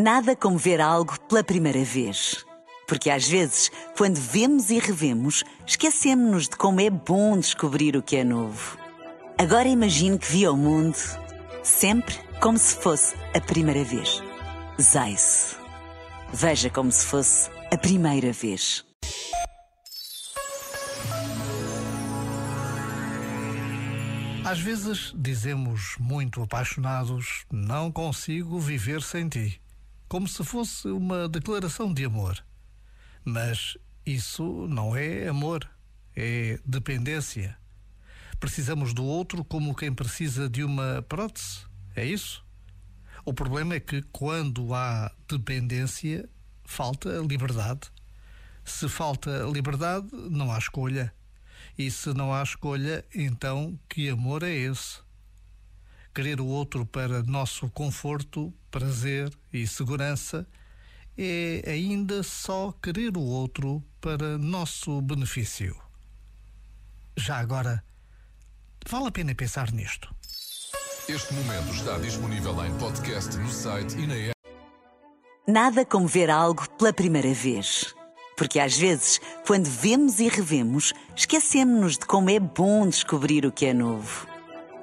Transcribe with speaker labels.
Speaker 1: Nada como ver algo pela primeira vez. Porque às vezes, quando vemos e revemos, esquecemos-nos de como é bom descobrir o que é novo. Agora imagine que viu o mundo sempre como se fosse a primeira vez. Zais. Veja como se fosse a primeira vez.
Speaker 2: Às vezes dizemos muito apaixonados: Não consigo viver sem ti como se fosse uma declaração de amor. Mas isso não é amor, é dependência. Precisamos do outro como quem precisa de uma prótese, é isso? O problema é que quando há dependência, falta liberdade. Se falta liberdade, não há escolha. E se não há escolha, então que amor é esse? Querer o outro para nosso conforto, prazer e segurança, é ainda só querer o outro para nosso benefício. Já agora, vale a pena pensar nisto.
Speaker 3: Este momento está disponível em podcast no site e na app.
Speaker 1: Nada como ver algo pela primeira vez. Porque às vezes, quando vemos e revemos, esquecemos-nos de como é bom descobrir o que é novo.